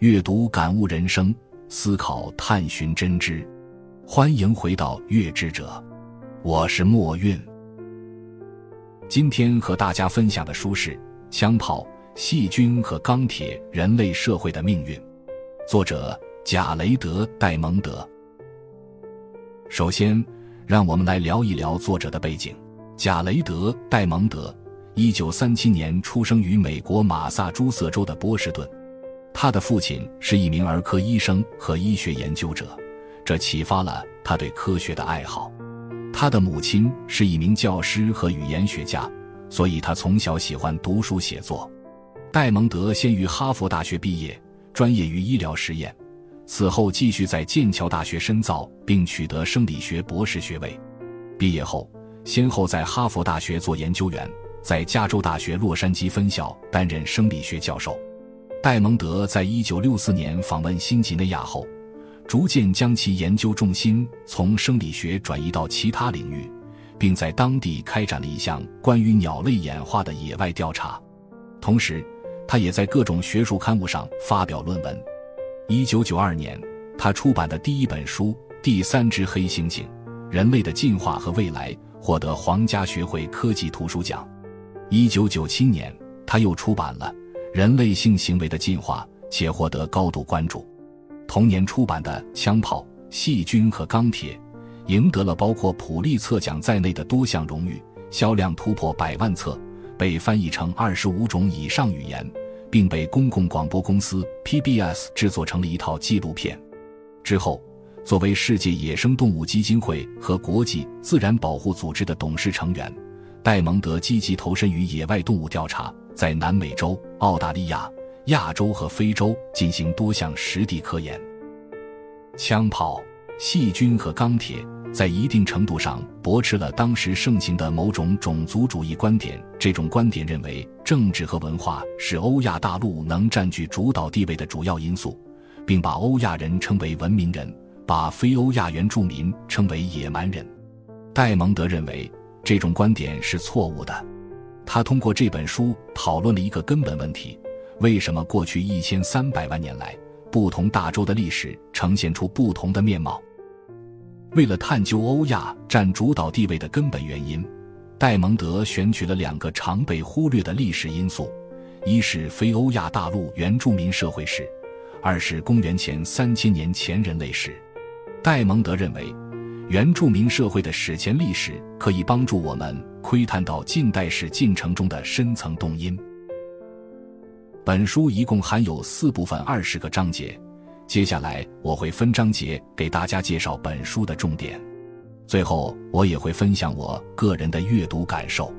阅读感悟人生，思考探寻真知。欢迎回到月之者，我是墨韵。今天和大家分享的书是《枪炮、细菌和钢铁：人类社会的命运》，作者贾雷德·戴蒙德。首先，让我们来聊一聊作者的背景。贾雷德·戴蒙德，一九三七年出生于美国马萨诸塞州的波士顿。他的父亲是一名儿科医生和医学研究者，这启发了他对科学的爱好。他的母亲是一名教师和语言学家，所以他从小喜欢读书写作。戴蒙德先于哈佛大学毕业，专业于医疗实验，此后继续在剑桥大学深造，并取得生理学博士学位。毕业后，先后在哈佛大学做研究员，在加州大学洛杉矶分校担任生理学教授。戴蒙德在一九六四年访问新几内亚后，逐渐将其研究重心从生理学转移到其他领域，并在当地开展了一项关于鸟类演化的野外调查。同时，他也在各种学术刊物上发表论文。一九九二年，他出版的第一本书《第三只黑猩猩：人类的进化和未来》获得皇家学会科技图书奖。一九九七年，他又出版了。人类性行为的进化，且获得高度关注。同年出版的《枪炮、细菌和钢铁》，赢得了包括普利策奖在内的多项荣誉，销量突破百万册，被翻译成二十五种以上语言，并被公共广播公司 PBS 制作成了一套纪录片。之后，作为世界野生动物基金会和国际自然保护组织的董事成员，戴蒙德积极投身于野外动物调查。在南美洲、澳大利亚、亚洲和非洲进行多项实地科研。枪炮、细菌和钢铁在一定程度上驳斥了当时盛行的某种种族主义观点。这种观点认为，政治和文化是欧亚大陆能占据主导地位的主要因素，并把欧亚人称为文明人，把非欧亚原住民称为野蛮人。戴蒙德认为，这种观点是错误的。他通过这本书讨论了一个根本问题：为什么过去一千三百万年来，不同大洲的历史呈现出不同的面貌？为了探究欧亚占主导地位的根本原因，戴蒙德选取了两个常被忽略的历史因素：一是非欧亚大陆原住民社会史，二是公元前三千年前人类史。戴蒙德认为。原住民社会的史前历史可以帮助我们窥探到近代史进程中的深层动因。本书一共含有四部分，二十个章节。接下来我会分章节给大家介绍本书的重点，最后我也会分享我个人的阅读感受。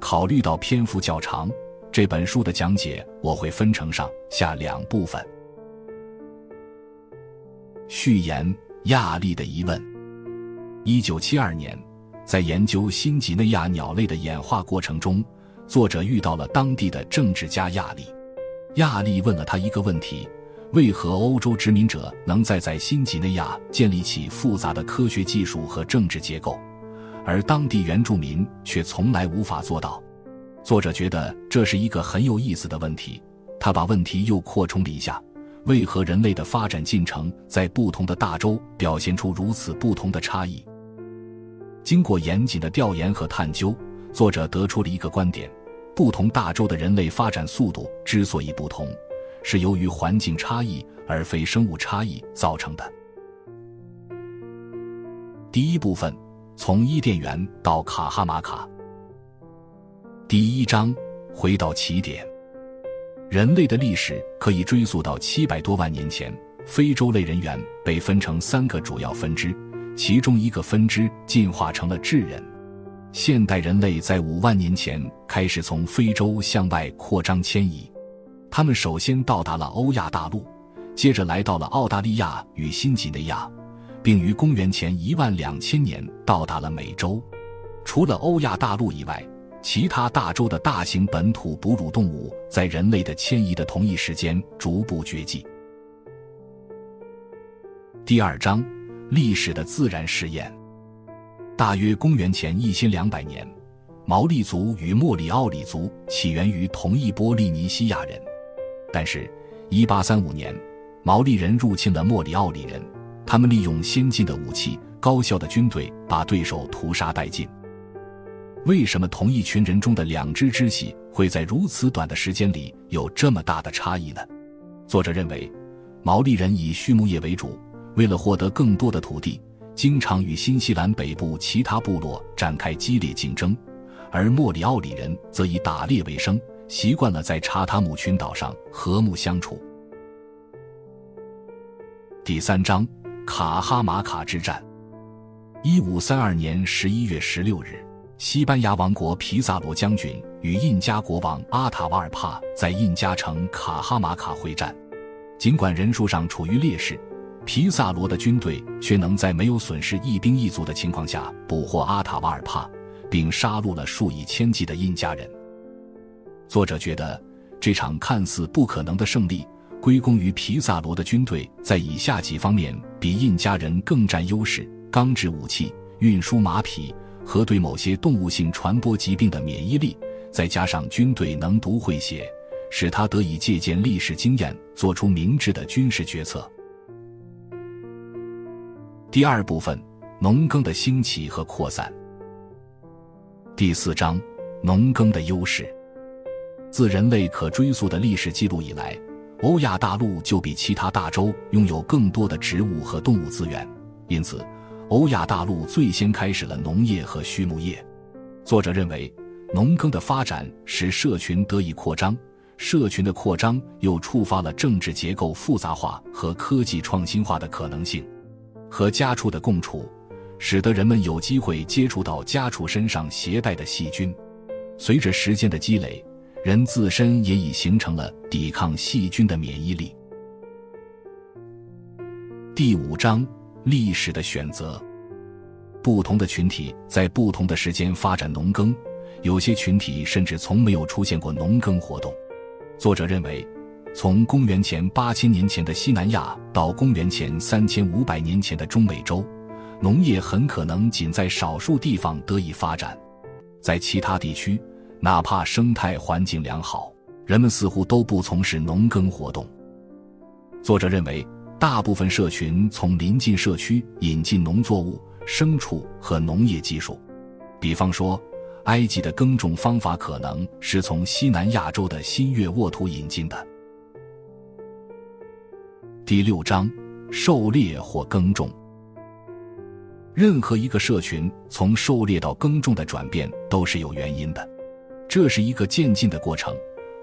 考虑到篇幅较长，这本书的讲解我会分成上下两部分。序言：亚历的疑问。一九七二年，在研究新几内亚鸟类的演化过程中，作者遇到了当地的政治家亚历。亚历问了他一个问题：为何欧洲殖民者能在在新几内亚建立起复杂的科学技术和政治结构，而当地原住民却从来无法做到？作者觉得这是一个很有意思的问题。他把问题又扩充了一下。为何人类的发展进程在不同的大洲表现出如此不同的差异？经过严谨的调研和探究，作者得出了一个观点：不同大洲的人类发展速度之所以不同，是由于环境差异而非生物差异造成的。第一部分，从伊甸园到卡哈马卡。第一章，回到起点。人类的历史可以追溯到七百多万年前，非洲类人猿被分成三个主要分支。其中一个分支进化成了智人。现代人类在五万年前开始从非洲向外扩张迁移，他们首先到达了欧亚大陆，接着来到了澳大利亚与新几内亚，并于公元前一万两千年到达了美洲。除了欧亚大陆以外，其他大洲的大型本土哺乳动物在人类的迁移的同一时间逐步绝迹。第二章。历史的自然实验。大约公元前一千两百年，毛利族与莫里奥里族起源于同一波利尼西亚人。但是，一八三五年，毛利人入侵了莫里奥里人，他们利用先进的武器、高效的军队，把对手屠杀殆尽。为什么同一群人中的两支支系会在如此短的时间里有这么大的差异呢？作者认为，毛利人以畜牧业为主，为了获得更多的土地，经常与新西兰北部其他部落展开激烈竞争；而莫里奥里人则以打猎为生，习惯了在查塔姆群岛上和睦相处。第三章，卡哈马卡之战。一五三二年十一月十六日。西班牙王国皮萨罗将军与印加国王阿塔瓦尔帕在印加城卡哈马卡会战，尽管人数上处于劣势，皮萨罗的军队却能在没有损失一兵一卒的情况下捕获阿塔瓦尔帕，并杀戮了数以千计的印加人。作者觉得这场看似不可能的胜利归功于皮萨罗的军队在以下几方面比印加人更占优势：钢制武器、运输马匹。和对某些动物性传播疾病的免疫力，再加上军队能读会写，使他得以借鉴历史经验，做出明智的军事决策。第二部分：农耕的兴起和扩散。第四章：农耕的优势。自人类可追溯的历史记录以来，欧亚大陆就比其他大洲拥有更多的植物和动物资源，因此。欧亚大陆最先开始了农业和畜牧业。作者认为，农耕的发展使社群得以扩张，社群的扩张又触发了政治结构复杂化和科技创新化的可能性。和家畜的共处，使得人们有机会接触到家畜身上携带的细菌。随着时间的积累，人自身也已形成了抵抗细菌的免疫力。第五章。历史的选择，不同的群体在不同的时间发展农耕，有些群体甚至从没有出现过农耕活动。作者认为，从公元前八千年前的西南亚到公元前三千五百年前的中美洲，农业很可能仅在少数地方得以发展，在其他地区，哪怕生态环境良好，人们似乎都不从事农耕活动。作者认为。大部分社群从邻近社区引进农作物、牲畜和农业技术，比方说，埃及的耕种方法可能是从西南亚洲的新月沃土引进的。第六章：狩猎或耕种。任何一个社群从狩猎到耕种的转变都是有原因的，这是一个渐进的过程，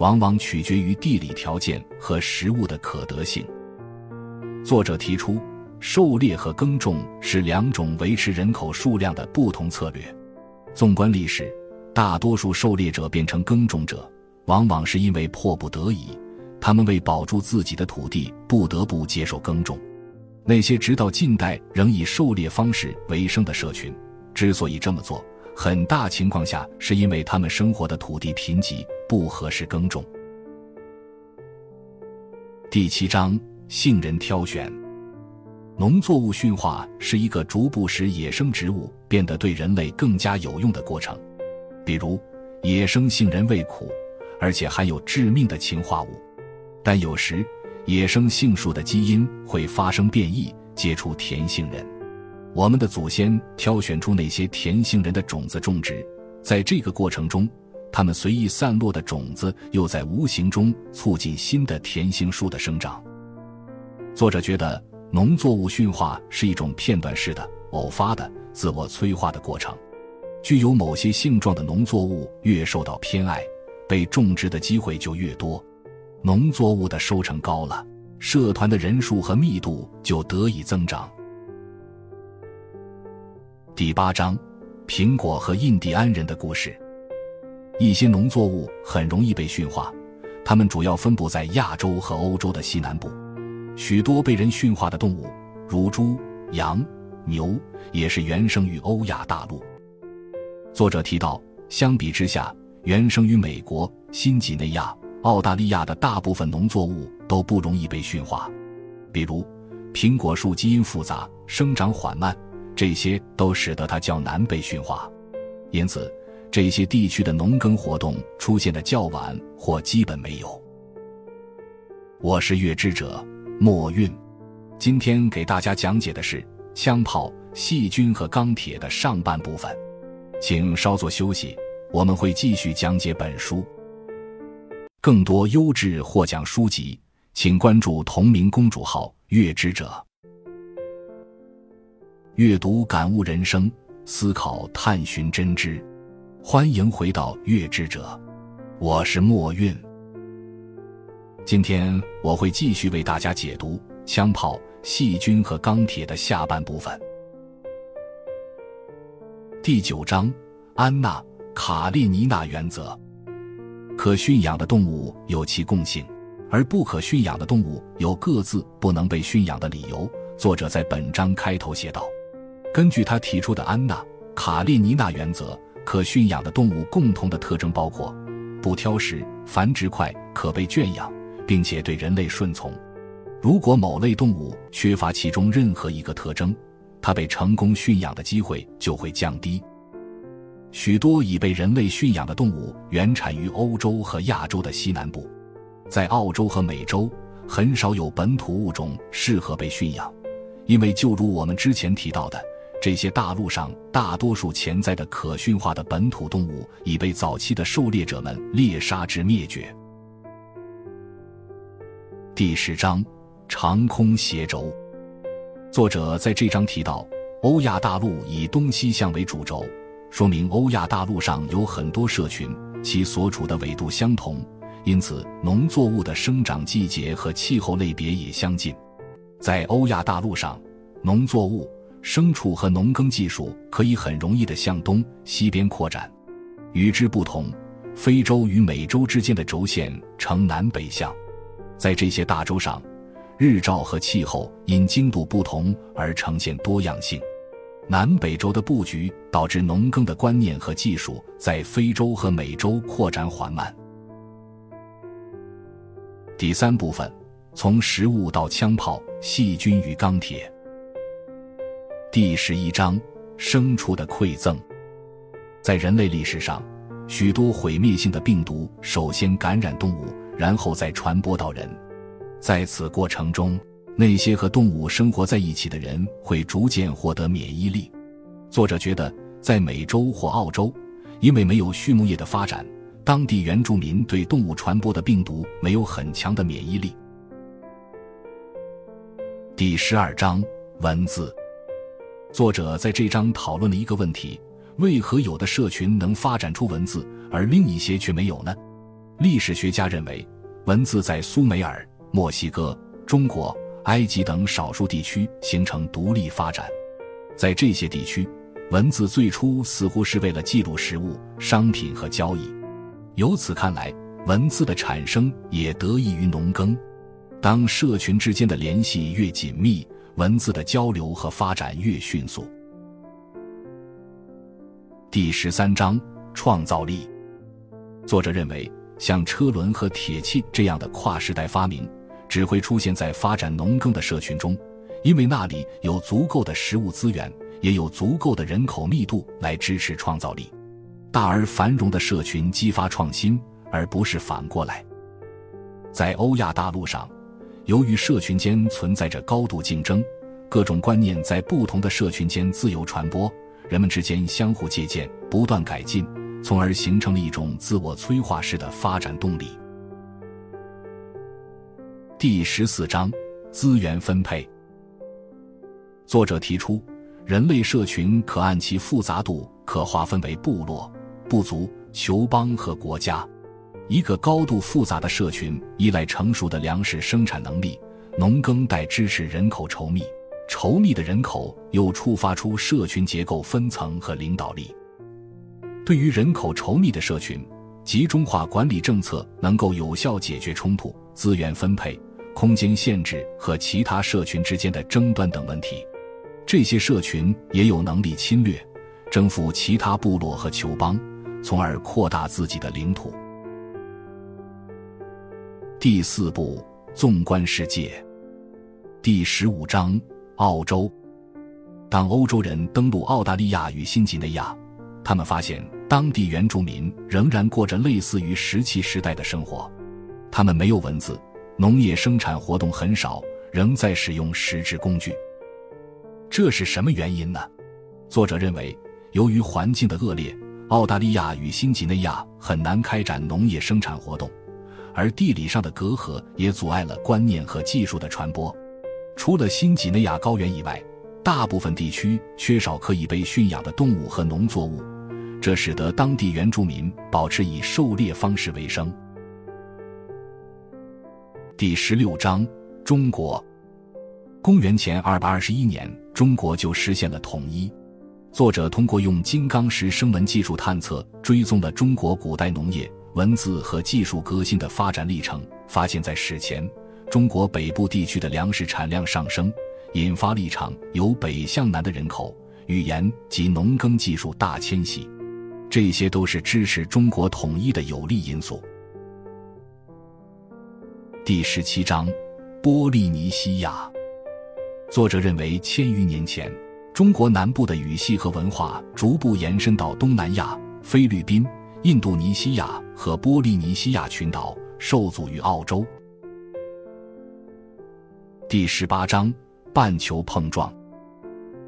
往往取决于地理条件和食物的可得性。作者提出，狩猎和耕种是两种维持人口数量的不同策略。纵观历史，大多数狩猎者变成耕种者，往往是因为迫不得已，他们为保住自己的土地，不得不接受耕种。那些直到近代仍以狩猎方式为生的社群，之所以这么做，很大情况下是因为他们生活的土地贫瘠，不合适耕种。第七章。杏仁挑选，农作物驯化是一个逐步使野生植物变得对人类更加有用的过程。比如，野生杏仁味苦，而且含有致命的氰化物。但有时，野生杏树的基因会发生变异，结出甜杏仁。我们的祖先挑选出那些甜杏仁的种子种植，在这个过程中，它们随意散落的种子又在无形中促进新的甜杏树的生长。作者觉得，农作物驯化是一种片段式的、偶发的、自我催化的过程。具有某些性状的农作物越受到偏爱，被种植的机会就越多。农作物的收成高了，社团的人数和密度就得以增长。第八章：苹果和印第安人的故事。一些农作物很容易被驯化，它们主要分布在亚洲和欧洲的西南部。许多被人驯化的动物，如猪、羊、牛，也是原生于欧亚大陆。作者提到，相比之下，原生于美国、新几内亚、澳大利亚的大部分农作物都不容易被驯化。比如，苹果树基因复杂、生长缓慢，这些都使得它较难被驯化。因此，这些地区的农耕活动出现的较晚或基本没有。我是月之者。墨韵。今天给大家讲解的是枪炮、细菌和钢铁的上半部分，请稍作休息，我们会继续讲解本书。更多优质获奖书籍，请关注同名公主号“月之者”。阅读感悟人生，思考探寻真知。欢迎回到《月之者》，我是墨韵。今天我会继续为大家解读枪炮、细菌和钢铁的下半部分。第九章：安娜·卡列尼娜原则。可驯养的动物有其共性，而不可驯养的动物有各自不能被驯养的理由。作者在本章开头写道：“根据他提出的安娜·卡列尼娜原则，可驯养的动物共同的特征包括不挑食、繁殖快、可被圈养。”并且对人类顺从。如果某类动物缺乏其中任何一个特征，它被成功驯养的机会就会降低。许多已被人类驯养的动物原产于欧洲和亚洲的西南部，在澳洲和美洲很少有本土物种适合被驯养，因为就如我们之前提到的，这些大陆上大多数潜在的可驯化的本土动物已被早期的狩猎者们猎杀至灭绝。第十章，长空斜轴。作者在这章提到，欧亚大陆以东西向为主轴，说明欧亚大陆上有很多社群，其所处的纬度相同，因此农作物的生长季节和气候类别也相近。在欧亚大陆上，农作物、牲畜和农耕技术可以很容易地向东西边扩展。与之不同，非洲与美洲之间的轴线呈南北向。在这些大洲上，日照和气候因经度不同而呈现多样性。南北轴的布局导致农耕的观念和技术在非洲和美洲扩展缓慢。第三部分，从食物到枪炮、细菌与钢铁。第十一章，牲畜的馈赠。在人类历史上，许多毁灭性的病毒首先感染动物。然后再传播到人，在此过程中，那些和动物生活在一起的人会逐渐获得免疫力。作者觉得，在美洲或澳洲，因为没有畜牧业的发展，当地原住民对动物传播的病毒没有很强的免疫力。第十二章文字，作者在这章讨论了一个问题：为何有的社群能发展出文字，而另一些却没有呢？历史学家认为，文字在苏美尔、墨西哥、中国、埃及等少数地区形成独立发展。在这些地区，文字最初似乎是为了记录食物、商品和交易。由此看来，文字的产生也得益于农耕。当社群之间的联系越紧密，文字的交流和发展越迅速。第十三章：创造力。作者认为。像车轮和铁器这样的跨时代发明，只会出现在发展农耕的社群中，因为那里有足够的食物资源，也有足够的人口密度来支持创造力。大而繁荣的社群激发创新，而不是反过来。在欧亚大陆上，由于社群间存在着高度竞争，各种观念在不同的社群间自由传播，人们之间相互借鉴，不断改进。从而形成了一种自我催化式的发展动力。第十四章资源分配。作者提出，人类社群可按其复杂度可划分为部落、部族、酋邦和国家。一个高度复杂的社群依赖成熟的粮食生产能力，农耕带支持人口稠密，稠密的人口又触发出社群结构分层和领导力。对于人口稠密的社群，集中化管理政策能够有效解决冲突、资源分配、空间限制和其他社群之间的争端等问题。这些社群也有能力侵略、征服其他部落和酋邦，从而扩大自己的领土。第四步，纵观世界。第十五章，澳洲。当欧洲人登陆澳大利亚与新几内亚。他们发现当地原住民仍然过着类似于石器时代的生活，他们没有文字，农业生产活动很少，仍在使用石制工具。这是什么原因呢？作者认为，由于环境的恶劣，澳大利亚与新几内亚很难开展农业生产活动，而地理上的隔阂也阻碍了观念和技术的传播。除了新几内亚高原以外，大部分地区缺少可以被驯养的动物和农作物，这使得当地原住民保持以狩猎方式为生。第十六章：中国。公元前二百二十一年，中国就实现了统一。作者通过用金刚石声纹技术探测，追踪了中国古代农业、文字和技术革新的发展历程，发现，在史前，中国北部地区的粮食产量上升，引发了一场由北向南的人口、语言及农耕技术大迁徙，这些都是支持中国统一的有利因素。第十七章，波利尼西亚。作者认为，千余年前，中国南部的语系和文化逐步延伸到东南亚、菲律宾、印度尼西亚和波利尼西亚群岛，受阻于澳洲。第十八章：半球碰撞。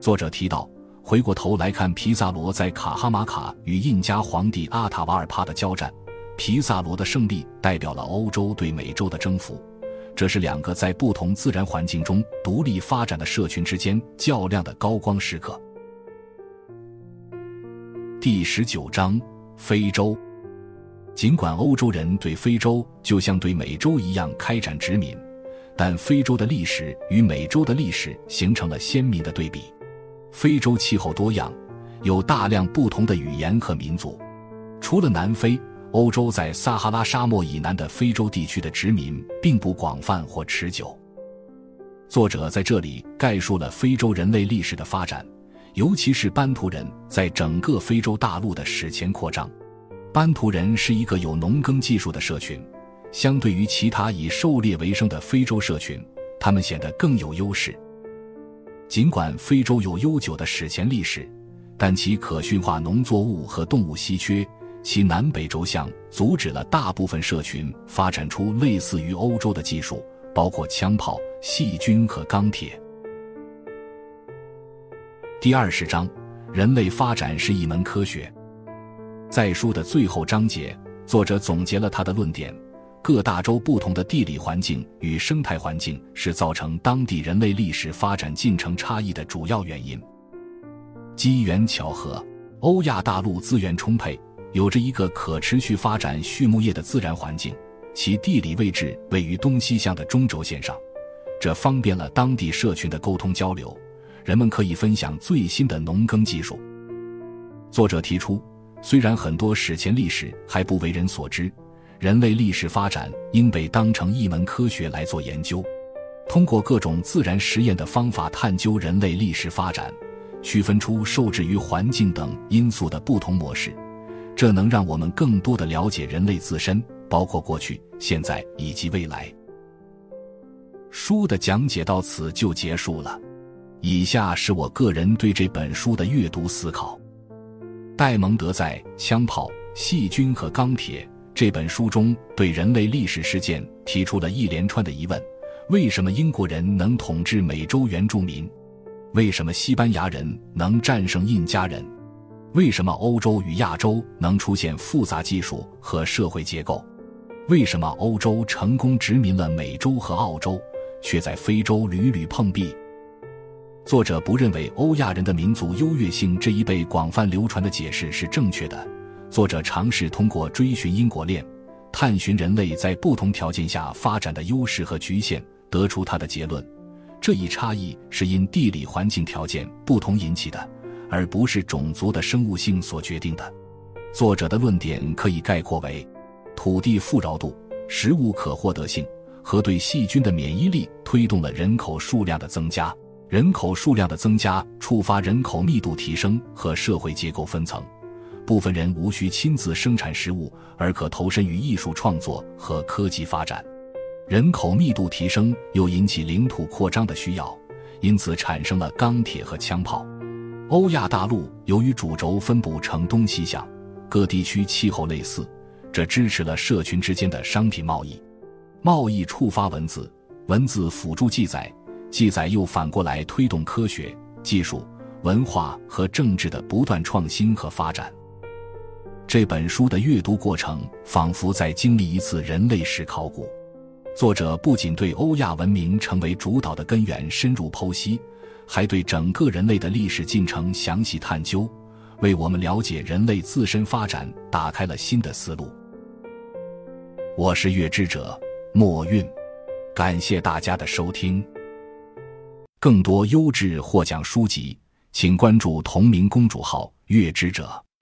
作者提到，回过头来看皮萨罗在卡哈马卡与印加皇帝阿塔瓦尔帕的交战，皮萨罗的胜利代表了欧洲对美洲的征服。这是两个在不同自然环境中独立发展的社群之间较量的高光时刻。第十九章：非洲。尽管欧洲人对非洲就像对美洲一样开展殖民，但非洲的历史与美洲的历史形成了鲜明的对比。非洲气候多样，有大量不同的语言和民族。除了南非。欧洲在撒哈拉沙漠以南的非洲地区的殖民并不广泛或持久。作者在这里概述了非洲人类历史的发展，尤其是班图人在整个非洲大陆的史前扩张。班图人是一个有农耕技术的社群，相对于其他以狩猎为生的非洲社群，他们显得更有优势。尽管非洲有悠久的史前历史，但其可驯化农作物和动物稀缺。其南北轴向阻止了大部分社群发展出类似于欧洲的技术，包括枪炮、细菌和钢铁。第二十章，人类发展是一门科学。在书的最后章节，作者总结了他的论点：各大洲不同的地理环境与生态环境是造成当地人类历史发展进程差异的主要原因。机缘巧合，欧亚大陆资源充沛。有着一个可持续发展畜牧业的自然环境，其地理位置位于东西向的中轴线上，这方便了当地社群的沟通交流，人们可以分享最新的农耕技术。作者提出，虽然很多史前历史还不为人所知，人类历史发展应被当成一门科学来做研究，通过各种自然实验的方法探究人类历史发展，区分出受制于环境等因素的不同模式。这能让我们更多的了解人类自身，包括过去、现在以及未来。书的讲解到此就结束了。以下是我个人对这本书的阅读思考。戴蒙德在《枪炮、细菌和钢铁》这本书中，对人类历史事件提出了一连串的疑问：为什么英国人能统治美洲原住民？为什么西班牙人能战胜印加人？为什么欧洲与亚洲能出现复杂技术和社会结构？为什么欧洲成功殖民了美洲和澳洲，却在非洲屡屡碰壁？作者不认为欧亚人的民族优越性这一被广泛流传的解释是正确的。作者尝试通过追寻因果链，探寻人类在不同条件下发展的优势和局限，得出他的结论：这一差异是因地理环境条件不同引起的。而不是种族的生物性所决定的。作者的论点可以概括为：土地富饶度、食物可获得性和对细菌的免疫力推动了人口数量的增加。人口数量的增加触发人口密度提升和社会结构分层。部分人无需亲自生产食物，而可投身于艺术创作和科技发展。人口密度提升又引起领土扩张的需要，因此产生了钢铁和枪炮。欧亚大陆由于主轴分布呈东西向，各地区气候类似，这支持了社群之间的商品贸易。贸易触发文字、文字辅助记载，记载又反过来推动科学技术。文化和政治的不断创新和发展。这本书的阅读过程仿佛在经历一次人类史考古。作者不仅对欧亚文明成为主导的根源深入剖析，还对整个人类的历史进程详细探究，为我们了解人类自身发展打开了新的思路。我是月之者墨韵，感谢大家的收听。更多优质获奖书籍。请关注同名公主号“月之者”。